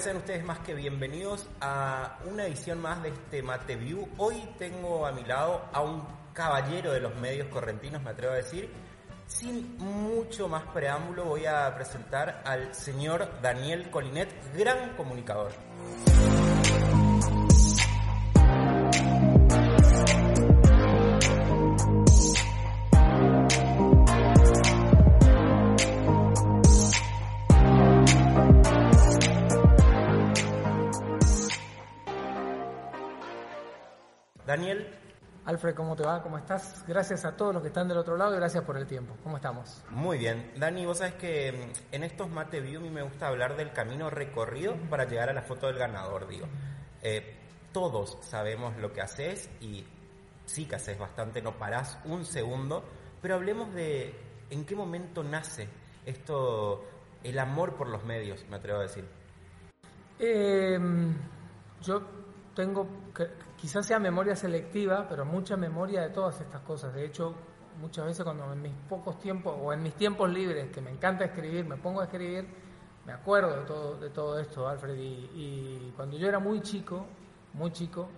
sean ustedes más que bienvenidos a una edición más de este Mate View. Hoy tengo a mi lado a un caballero de los medios correntinos, me atrevo a decir. Sin mucho más preámbulo voy a presentar al señor Daniel Colinet, gran comunicador. Daniel. Alfred, ¿cómo te va? ¿Cómo estás? Gracias a todos los que están del otro lado y gracias por el tiempo. ¿Cómo estamos? Muy bien. Dani, vos sabes que mm, en estos Mate View a mí me gusta hablar del camino recorrido para llegar a la foto del ganador, digo. Eh, todos sabemos lo que haces y sí que haces bastante, no parás un segundo, pero hablemos de en qué momento nace esto, el amor por los medios, me atrevo a decir. Eh, yo tengo, quizás sea memoria selectiva, pero mucha memoria de todas estas cosas. De hecho, muchas veces cuando en mis pocos tiempos o en mis tiempos libres, que me encanta escribir, me pongo a escribir, me acuerdo de todo, de todo esto, Alfred. Y, cuando yo era muy chico, muy chico,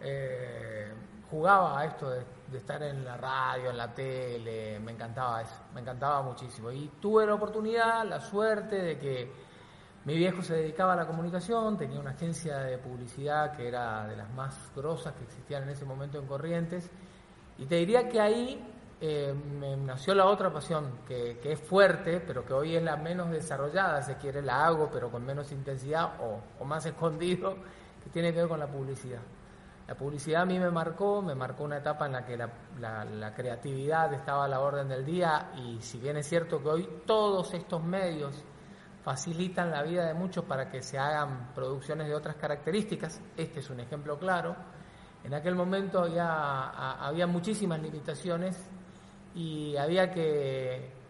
eh, jugaba a esto de, de, estar en la radio, en la tele, me encantaba eso, me encantaba muchísimo. Y tuve la oportunidad, la suerte de que mi viejo se dedicaba a la comunicación, tenía una agencia de publicidad que era de las más grosas que existían en ese momento en Corrientes, y te diría que ahí eh, me nació la otra pasión, que, es fuerte, pero que hoy es la menos desarrollada, si quiere, la hago, pero con menos intensidad o, más escondido, que tiene que ver con la publicidad. La publicidad a mí me marcó, me marcó una etapa en la que la creatividad estaba a la orden del día y si bien es cierto que hoy todos estos medios facilitan la vida de muchos para que se hagan producciones de otras características. Este es un ejemplo claro. En aquel momento había, había muchísimas limitaciones y había que,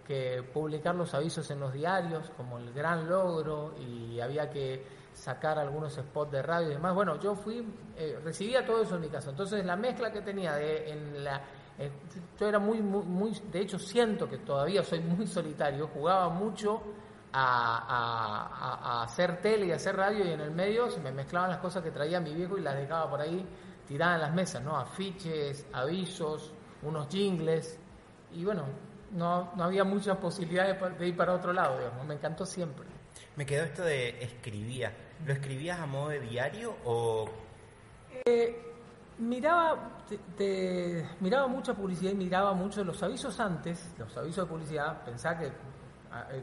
publicar los avisos en los diarios como el gran logro y había que sacar algunos spots de radio y demás. Bueno, yo fui, eh, recibía todo eso en mi casa. Entonces la mezcla que tenía de, en la... yo era muy, muy, muy, de hecho siento que todavía soy muy solitario, jugaba mucho a, hacer tele y hacer radio y en el medio se me mezclaban las cosas que traía mi viejo y las dejaba por ahí tiradas en las mesas, ¿no? Afiches, avisos, unos jingles y bueno, no, no había muchas posibilidades de ir para otro lado, digamos, me encantó siempre. Me quedó esto de escribía. ¿Lo escribías a modo de diario o...? Eh, miraba, miraba mucha publicidad y miraba mucho los avisos antes, los avisos de publicidad, pensaba que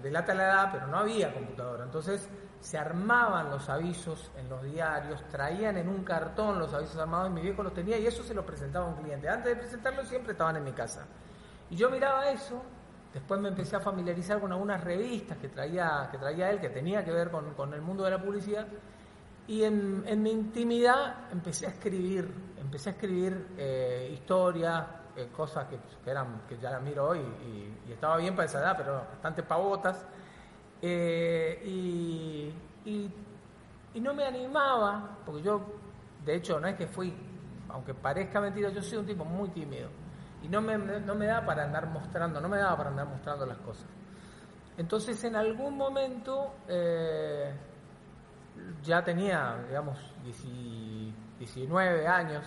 delata la edad, pero no había computadora. Entonces se armaban los avisos en los diarios, traían en un cartón los avisos armados y mi viejo los tenía y eso se lo presentaba a un cliente. Antes de presentarlos siempre estaban en mi casa. Y yo miraba eso, después me empecé a familiarizar con algunas revistas que traía, que traía él, que tenía que ver con, el mundo de la publicidad. Y en, mi intimidad empecé a escribir, empecé a escribir eh, historias, eh, cosas que, eran que ya las miro hoy y, estaba bien para esa edad, pero bastante pavotas. Eh, y, y, no me animaba, porque yo, de hecho, no es que fui, aunque parezca mentira, yo soy un tipo muy tímido. Y no me, no me da para andar mostrando, no me daba para andar mostrando las cosas. Entonces, en algún momento, eh, ya tenía, digamos, 19 años,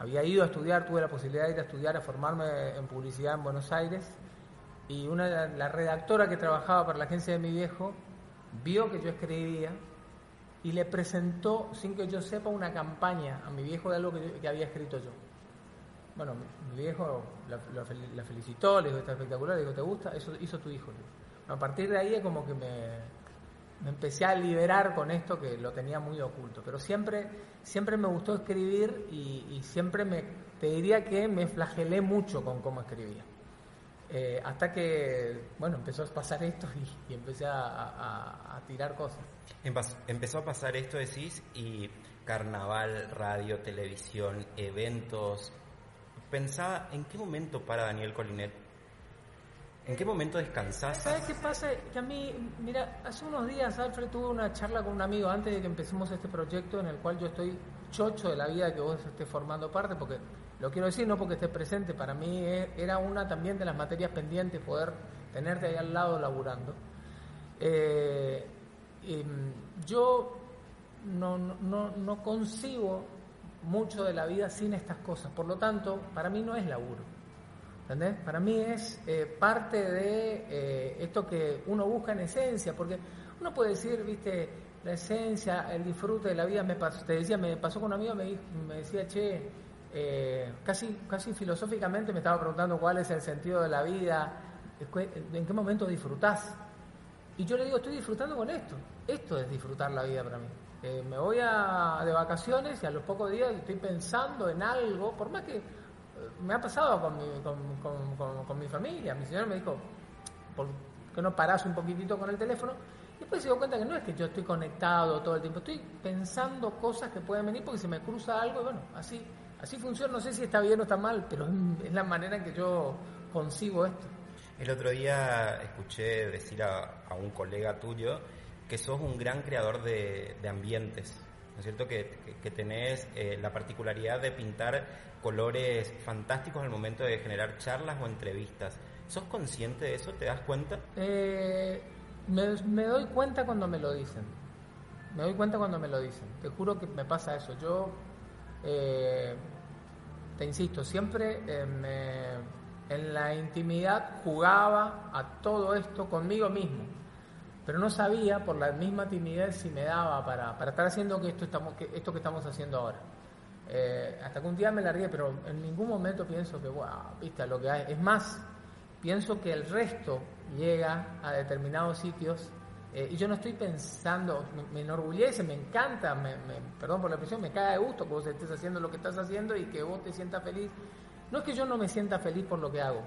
había ido a estudiar, tuve la posibilidad de ir a estudiar, a formarme en publicidad en Buenos Aires y una la redactora que trabajaba para la agencia de mi viejo vio que yo escribía y le presentó, sin que yo sepa, una campaña a mi viejo de algo que, había escrito yo. Bueno, mi, viejo la, felicitó, le dijo, está espectacular, le dijo, ¿te gusta? Eso hizo tu hijo. a partir de ahí es como que me, me empecé a liberar con esto que lo tenía muy oculto. Pero siempre, siempre me gustó escribir y, siempre me, te diría que me flagelé mucho con cómo escribía. Eh, hasta que, bueno, empezó a pasar esto y, empecé a, tirar cosas. Empezó a pasar esto, decís, y carnaval, radio, televisión, eventos. Pensaba, ¿en qué momento para Daniel Colinet ¿En qué momento descansás? ¿Sabes qué pasa? Que a mí, mira, hace unos días Alfred tuve una charla con un amigo antes de que empecemos este proyecto en el cual yo estoy chocho de la vida que vos estés formando parte, porque lo quiero decir no porque estés presente, para mí e, era una también de las materias pendientes poder tenerte ahí al lado laburando. Eh, em, yo no, no concibo mucho de la vida sin estas cosas. Por lo tanto, para mí no es laburo. ¿Entendés? Para mí es eh, parte de eh, esto que uno busca en esencia, porque uno puede decir, viste, la esencia, el disfrute de la vida, me pasó, te decía, me pasó con un amigo, me, me decía, che, eh, casi, casi filosóficamente me estaba preguntando cuál es el sentido de la vida, en qué momento disfrutás. Y yo le digo, estoy disfrutando con esto. Esto es disfrutar la vida para mí. Me voy a, de vacaciones y a los pocos días estoy pensando en algo, por más que me ha pasado con mi, con, con, mi familia. Mi señor me dijo, ¿por qué no parás un poquitito con el teléfono? Y después se dio cuenta que no es que yo estoy conectado todo el tiempo, estoy pensando cosas que pueden venir porque se me cruza algo y bueno, así, así funciona. No sé si está bien o está mal, pero es la manera en que yo concibo esto. El otro día escuché decir a, a un colega tuyo que sos un gran creador de, ambientes, ¿no es cierto? Que, que, tenés eh, la particularidad de pintar colores fantásticos al momento de generar charlas o entrevistas. ¿Sos consciente de eso? ¿Te das cuenta? Eh, me, doy cuenta cuando me lo dicen. Me doy cuenta cuando me lo dicen. Te juro que me pasa eso. Yo, eh, te insisto, siempre en la intimidad jugaba a todo esto conmigo mismo pero no sabía por la misma timidez si me daba para, para estar haciendo que esto, estamos, que esto que estamos haciendo ahora. Eh, hasta que un día me largué, pero en ningún momento pienso que, wow, viste, lo que hay. Es más, pienso que el resto llega a determinados sitios eh, y yo no estoy pensando, me, enorgullece, me encanta, me, perdón por la expresión, me cae de gusto que vos estés haciendo lo que estás haciendo y que vos te sientas feliz. No es que yo no me sienta feliz por lo que hago,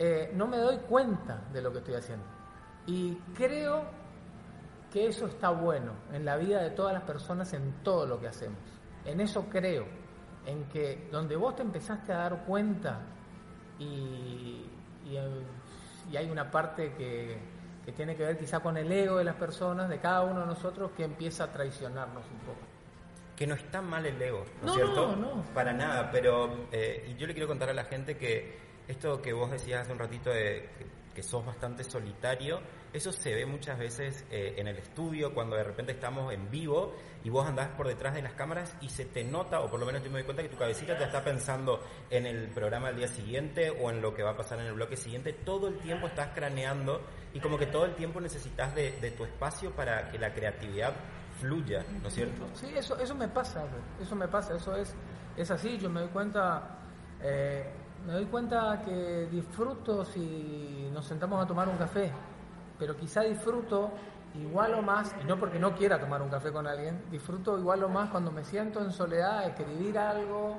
eh, no me doy cuenta de lo que estoy haciendo. Y creo que eso está bueno en la vida de todas las personas en todo lo que hacemos. En eso creo, en que donde vos te empezaste a dar cuenta y, y, hay una parte que, que, tiene que ver quizá con el ego de las personas, de cada uno de nosotros, que empieza a traicionarnos un poco. Que no está mal el ego, ¿no, es cierto? No, no. Para nada, pero eh, y yo le quiero contar a la gente que esto que vos decías hace un ratito de que sos bastante solitario, eso se ve muchas veces eh, en el estudio, cuando de repente estamos en vivo y vos andás por detrás de las cámaras y se te nota, o por lo menos yo me doy cuenta que tu cabecita te está pensando en el programa del día siguiente o en lo que va a pasar en el bloque siguiente, todo el tiempo estás craneando y como que todo el tiempo necesitas de, tu espacio para que la creatividad fluya, ¿no es cierto? Sí, eso, eso me pasa, eso me pasa, eso es, es así, yo me doy cuenta... Eh, me doy cuenta que disfruto si nos sentamos a tomar un café pero quizá disfruto igual o más, y no porque no quiera tomar un café con alguien, disfruto igual o más cuando me siento en soledad a escribir algo,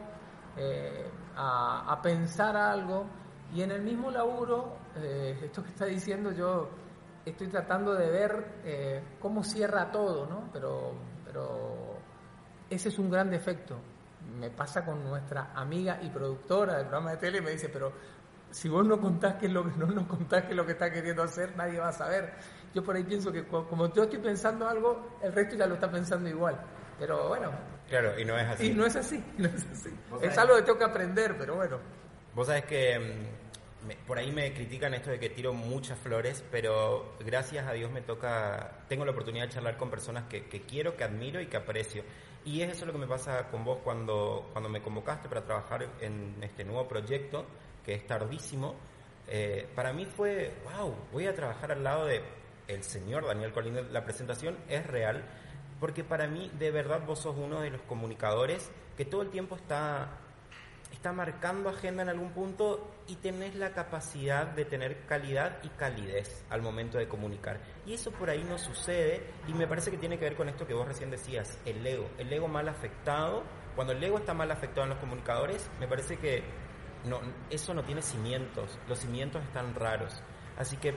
eh, a, pensar algo, y en el mismo laburo, eh, esto que está diciendo yo, estoy tratando de ver eh, cómo cierra todo, ¿no? Pero, pero ese es un gran defecto. Me pasa con nuestra amiga y productora del programa de tele, y me dice, pero si vos no contás qué es lo que no nos contás qué es lo que está queriendo hacer, nadie va a saber. Yo por ahí pienso que como yo estoy pensando algo, el resto ya lo está pensando igual. Pero bueno. Claro, y no es así. Y no es así, no es así. Es algo que tengo que aprender, pero bueno. Vos sabés que mm, por ahí me critican esto de que tiro muchas flores, pero gracias a Dios me toca, tengo la oportunidad de charlar con personas que, que quiero, que admiro y que aprecio. Y es eso lo que me pasa con vos cuando, cuando me convocaste para trabajar en este nuevo proyecto que es tardísimo, eh, para mí fue, wow, voy a trabajar al lado de el señor Daniel Colín, la presentación es real, porque para mí de verdad vos sos uno de los comunicadores que todo el tiempo está, está marcando agenda en algún punto y tenés la capacidad de tener calidad y calidez al momento de comunicar. Y eso por ahí no sucede y me parece que tiene que ver con esto que vos recién decías, el ego, el ego mal afectado. Cuando el ego está mal afectado en los comunicadores, me parece que no, eso no tiene cimientos, los cimientos están raros. Así que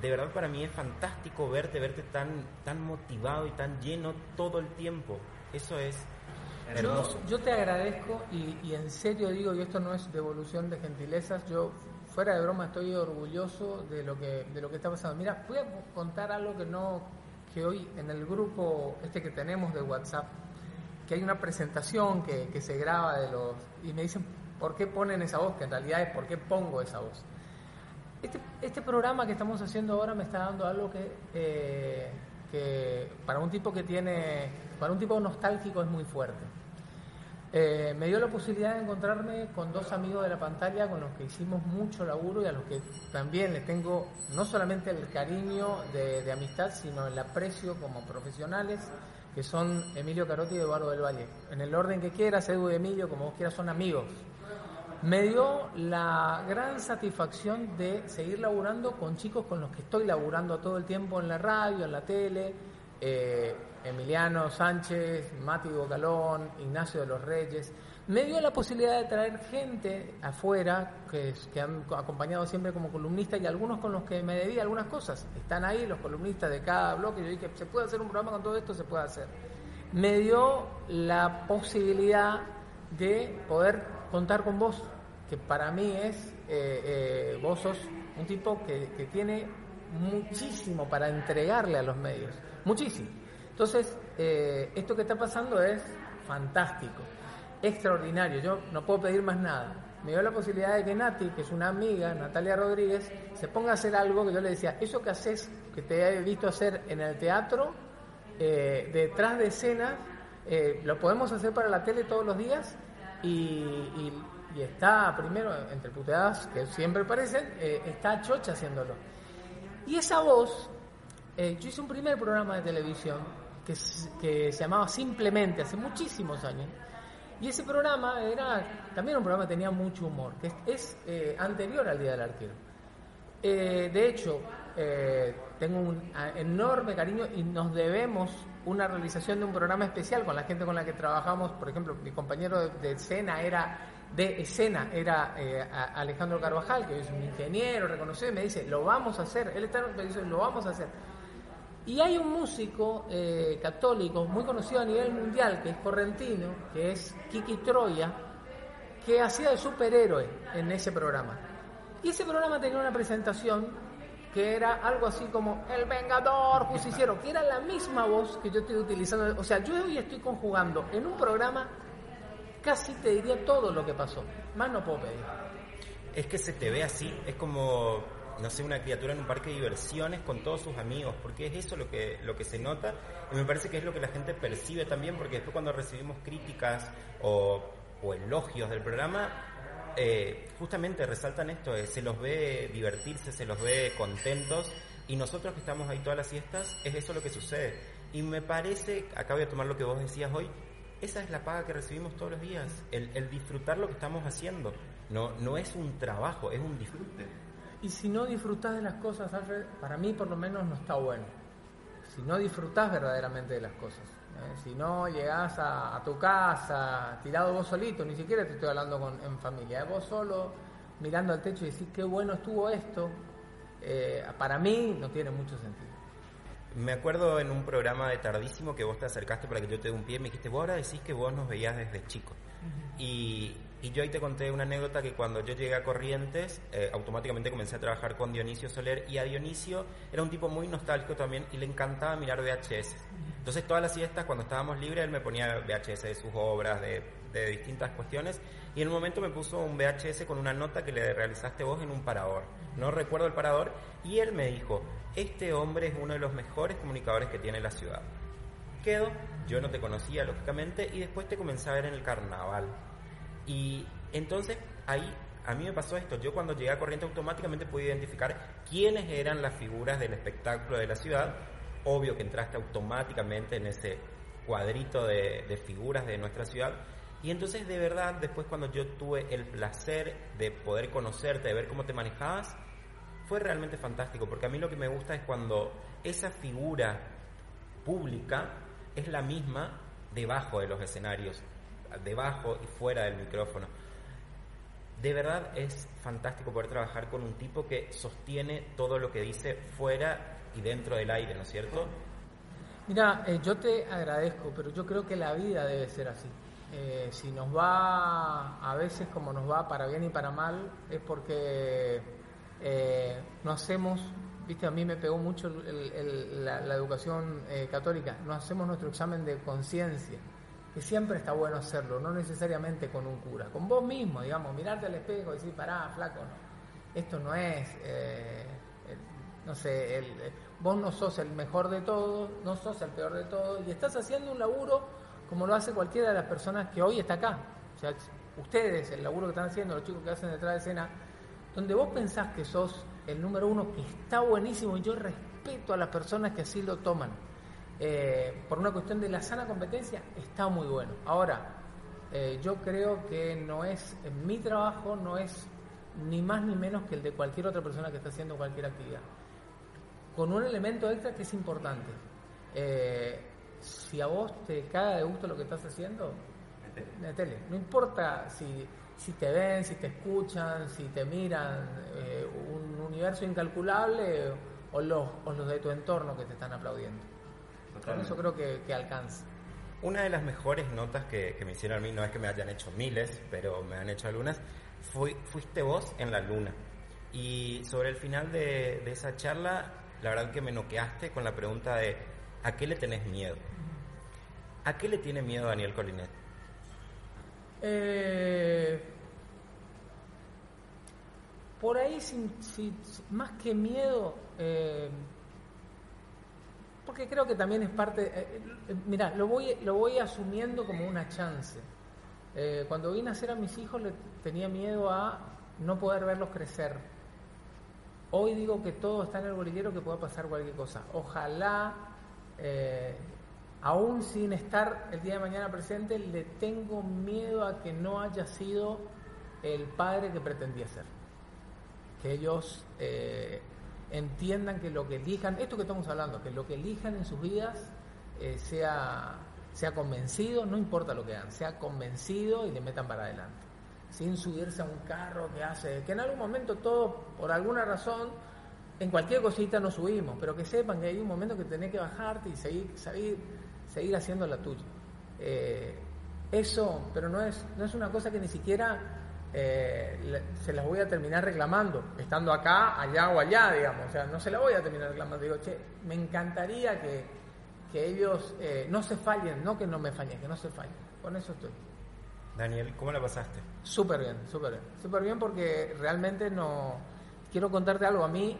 de verdad para mí es fantástico verte, verte tan, tan motivado y tan lleno todo el tiempo. Eso es hermoso. Yo, te agradezco y, en serio digo, y esto no es devolución de gentilezas, yo fuera de broma estoy orgulloso de lo que, de lo que está pasando. Mira, voy a contar algo que no, que hoy en el grupo este que tenemos de WhatsApp, que hay una presentación que, que se graba de los, y me dicen, ¿Por qué ponen esa voz? Que en realidad es por qué pongo esa voz. Este, este programa que estamos haciendo ahora me está dando algo que, eh, que para un tipo que tiene, para un tipo nostálgico es muy fuerte. Eh, me dio la posibilidad de encontrarme con dos amigos de la pantalla con los que hicimos mucho laburo y a los que también les tengo no solamente el cariño de, amistad, sino el aprecio como profesionales, que son Emilio Carotti y Eduardo del Valle. En el orden que quieras, Edu y Emilio, como vos quieras, son amigos. Me dio la gran satisfacción de seguir laburando con chicos con los que estoy laburando todo el tiempo en la radio, en la tele. Eh, Emiliano Sánchez, Mati Bocalón, Ignacio de los Reyes. Me dio la posibilidad de traer gente afuera que, han acompañado siempre como columnista y algunos con los que me debía algunas cosas. Están ahí los columnistas de cada bloque. Yo dije, ¿se puede hacer un programa con todo esto? Se puede hacer. Me dio la posibilidad de poder contar con vos, que para mí es, eh, eh, vos sos un tipo que, que tiene muchísimo para entregarle a los medios, muchísimo. Entonces, eh, esto que está pasando es fantástico, extraordinario. Yo no puedo pedir más nada. Me dio la posibilidad de que Nati, que es una amiga, Natalia Rodríguez, se ponga a hacer algo que yo le decía, eso que haces, que te he visto hacer en el teatro, eh, detrás de escenas, lo podemos hacer para la tele todos los días y, está primero entre puteadas que siempre parecen, está Chocha haciéndolo. Y esa voz, yo hice un primer programa de televisión que, se llamaba Simplemente, hace muchísimos años. Y ese programa era también un programa que tenía mucho humor, que es, eh, anterior al Día del Arquero. Eh, de hecho, eh, tengo un enorme cariño y nos debemos una realización de un programa especial con la gente con la que trabajamos. Por ejemplo, mi compañero de, escena era de escena era Alejandro Carvajal, que es un ingeniero reconocido, y me dice, lo vamos a hacer. Él está, me dice, lo vamos a hacer. Y hay un músico eh, católico muy conocido a nivel mundial, que es correntino, que es Kiki Troya, que hacía de superhéroe en ese programa. Y ese programa tenía una presentación que era algo así como El Vengador Justiciero, que era la misma voz que yo estoy utilizando. O sea, yo hoy estoy conjugando en un programa casi te diría todo lo que pasó. Más no puedo pedir. Es que se te ve así, es como no sé, una criatura en un parque de diversiones con todos sus amigos, porque es eso lo que, lo que se nota y me parece que es lo que la gente percibe también, porque después cuando recibimos críticas o, elogios del programa, eh, justamente resaltan esto, eh, se los ve divertirse, se los ve contentos y nosotros que estamos ahí todas las siestas, es eso lo que sucede. Y me parece, acá voy a tomar lo que vos decías hoy, esa es la paga que recibimos todos los días, el, disfrutar lo que estamos haciendo. No, no es un trabajo, es un disfrute. Y si no disfrutás de las cosas, Alfred, para mí por lo menos no está bueno. Si no disfrutás verdaderamente de las cosas. ¿eh? Si no llegás a, tu casa, tirado vos solito, ni siquiera te estoy hablando con, en familia, ¿eh? vos solo mirando al techo y decís qué bueno estuvo esto, eh, para mí no tiene mucho sentido. Me acuerdo en un programa de tardísimo que vos te acercaste para que yo te dé un pie y me dijiste, vos ahora decís que vos nos veías desde chico. Y y yo ahí te conté una anécdota que cuando yo llegué a Corrientes, eh, automáticamente comencé a trabajar con Dionisio Soler y a Dionisio era un tipo muy nostálgico también y le encantaba mirar VHS. Entonces todas las siestas cuando estábamos libres él me ponía VHS de sus obras, de, de distintas cuestiones y en un momento me puso un VHS con una nota que le realizaste vos en un parador. No recuerdo el parador y él me dijo, este hombre es uno de los mejores comunicadores que tiene la ciudad. Quedo, yo no te conocía lógicamente y después te comencé a ver en el carnaval y entonces ahí a mí me pasó esto. Yo cuando llegué a Corriente automáticamente pude identificar quiénes eran las figuras del espectáculo de la ciudad. Obvio que entraste automáticamente en ese cuadrito de, figuras de nuestra ciudad. Y entonces de verdad, después cuando yo tuve el placer de poder conocerte, de ver cómo te manejabas, fue realmente fantástico, porque a mí lo que me gusta es cuando esa figura pública es la misma debajo de los escenarios debajo y fuera del micrófono. De verdad es fantástico poder trabajar con un tipo que sostiene todo lo que dice fuera y dentro del aire, ¿no es cierto? Mira, eh, yo te agradezco, pero yo creo que la vida debe ser así. Eh, si nos va a veces como nos va para bien y para mal, es porque eh, no hacemos, viste, a mí me pegó mucho la, educación católica, no hacemos nuestro examen de conciencia que siempre está bueno hacerlo, no necesariamente con un cura, con vos mismo, digamos, mirarte al espejo y decir, pará, flaco, no, esto no es, eh, no sé, vos no sos el mejor de todos, no sos el peor de todos, y estás haciendo un laburo como lo hace cualquiera de las personas que hoy está acá. O sea, ustedes, el laburo que están haciendo, los chicos que hacen detrás de escena, donde vos pensás que sos el número uno, que está buenísimo, y yo respeto a las personas que así lo toman. Eh, por una cuestión de la sana competencia, está muy bueno. Ahora, eh, yo creo que no es, en mi trabajo no es ni más ni menos que el de cualquier otra persona que está haciendo cualquier actividad. Con un elemento extra que es importante. Eh, si a vos te caga de gusto lo que estás haciendo, tele. No importa si, si te ven, si te escuchan, si te miran, eh, un universo incalculable o los, o los de tu entorno que te están aplaudiendo. Con eso creo que, que alcanza. Una de las mejores notas que, me hicieron a mí, no es que me hayan hecho miles, pero me han hecho algunas, fui, fuiste vos en la luna. Y sobre el final de, de esa charla, la verdad que me noqueaste con la pregunta de ¿a qué le tenés miedo? ¿A qué le tiene miedo Daniel Colinet? Eh, por ahí, más que miedo, eh, porque creo que también es parte. Eh, mira, lo voy, lo voy asumiendo como una chance. cuando vine a nacer a mis hijos, le tenía miedo a no poder verlos crecer. Hoy digo que todo está en el bolillero, que pueda pasar cualquier cosa. Ojalá aún sin estar el día de mañana presente, le tengo miedo a que no haya sido el padre que pretendía ser. Que ellos eh, entiendan que lo que elijan, esto que estamos hablando, que lo que elijan en sus vidas eh, sea, sea convencido, no importa lo que hagan, sea convencido y le metan para adelante. Sin subirse a un carro que hace, que en algún momento todo, por alguna razón, en cualquier cosita nos subimos, pero que sepan que hay un momento que tenés que bajarte y seguir, seguir seguir haciendo la tuya. Eh, eso, pero no es, no es una cosa que ni siquiera eh, se las voy a terminar reclamando, estando acá, allá o allá, digamos. O sea, no se la voy a terminar reclamando. Digo, che, me encantaría que, que ellos eh, no se fallen, no que no me fallen, que no se fallen. Con eso estoy. Daniel, ¿cómo la pasaste? Súper bien, súper bien. Súper bien porque realmente no... Quiero contarte algo. A mí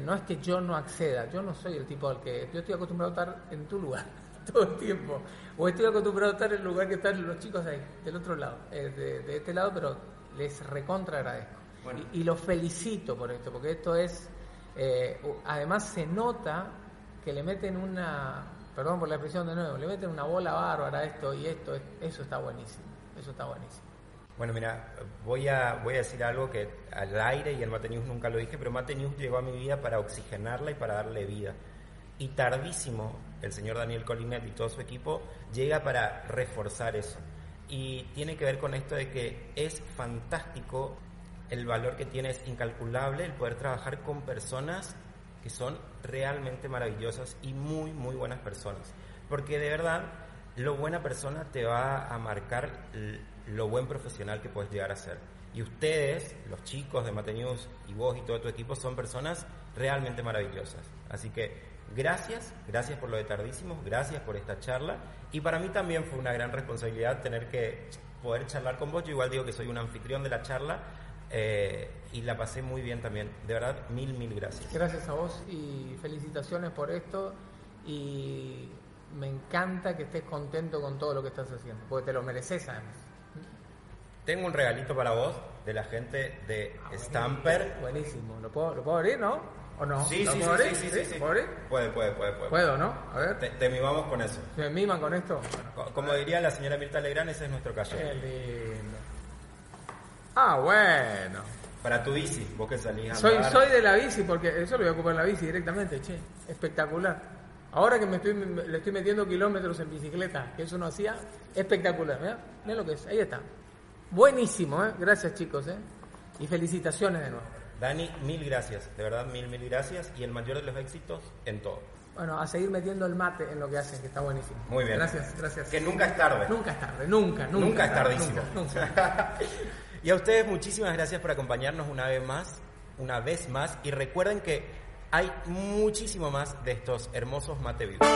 no es que yo no acceda, yo no soy el tipo al que... Yo estoy acostumbrado a estar en tu lugar. todo el tiempo. O estoy acostumbrado a estar en el lugar que están los chicos ahí, del otro lado, eh, de, este lado, pero les recontra agradezco. Y, los felicito por esto, porque esto es, eh, además se nota que le meten una, perdón por la expresión de nuevo, le meten una bola bárbara a esto y esto, eso está buenísimo, eso está buenísimo. Bueno, mira, voy a, voy a decir algo que al aire y en Mate News nunca lo dije, pero Mate News llegó a mi vida para oxigenarla y para darle vida. Y tardísimo el señor Daniel Colinet y todo su equipo llega para reforzar eso. Y tiene que ver con esto de que es fantástico, el valor que tiene es incalculable, el poder trabajar con personas que son realmente maravillosas y muy, muy buenas personas. Porque de verdad, lo buena persona te va a marcar lo buen profesional que puedes llegar a ser. Y ustedes, los chicos de Mate News y vos y todo tu equipo son personas realmente maravillosas. Así que Gracias, gracias por lo de tardísimos, gracias por esta charla. Y para mí también fue una gran responsabilidad tener que poder charlar con vos. Yo igual digo que soy un anfitrión de la charla eh, y la pasé muy bien también. De verdad, mil, mil gracias. Gracias a vos y felicitaciones por esto. Y me encanta que estés contento con todo lo que estás haciendo, porque te lo mereces además. Tengo un regalito para vos de la gente de ah, Stamper. Buenísimo, ¿Lo puedo, ¿lo puedo abrir, no? ¿O no? Sí, sí, sí, sí, sí, Puede, puede, puede, puede. Puedo, ¿no? A ver. Te, mimamos con eso. ¿Me miman con esto? Como diría la señora Mirta Legrán, ese es nuestro calle. Qué lindo. Ah, bueno. Para tu bici, vos que salís a soy, soy de la bici, porque eso lo voy a ocupar la bici directamente, che. Espectacular. Ahora que me estoy, le estoy metiendo kilómetros en bicicleta, que eso no hacía, espectacular. Mira, mira lo que es. Ahí está. Buenísimo, ¿eh? Gracias, chicos, ¿eh? Y felicitaciones de nuevo. Dani, mil gracias, de verdad, mil, mil gracias y el mayor de los éxitos en todo. Bueno, a seguir metiendo el mate en lo que hacen, que está buenísimo. Muy bien. Gracias, gracias. Que nunca es tarde. Nunca es tarde, nunca, nunca. Nunca es tardísimo. y a ustedes muchísimas gracias por acompañarnos una vez más, una vez más. Y recuerden que hay muchísimo más de estos hermosos mate vivos.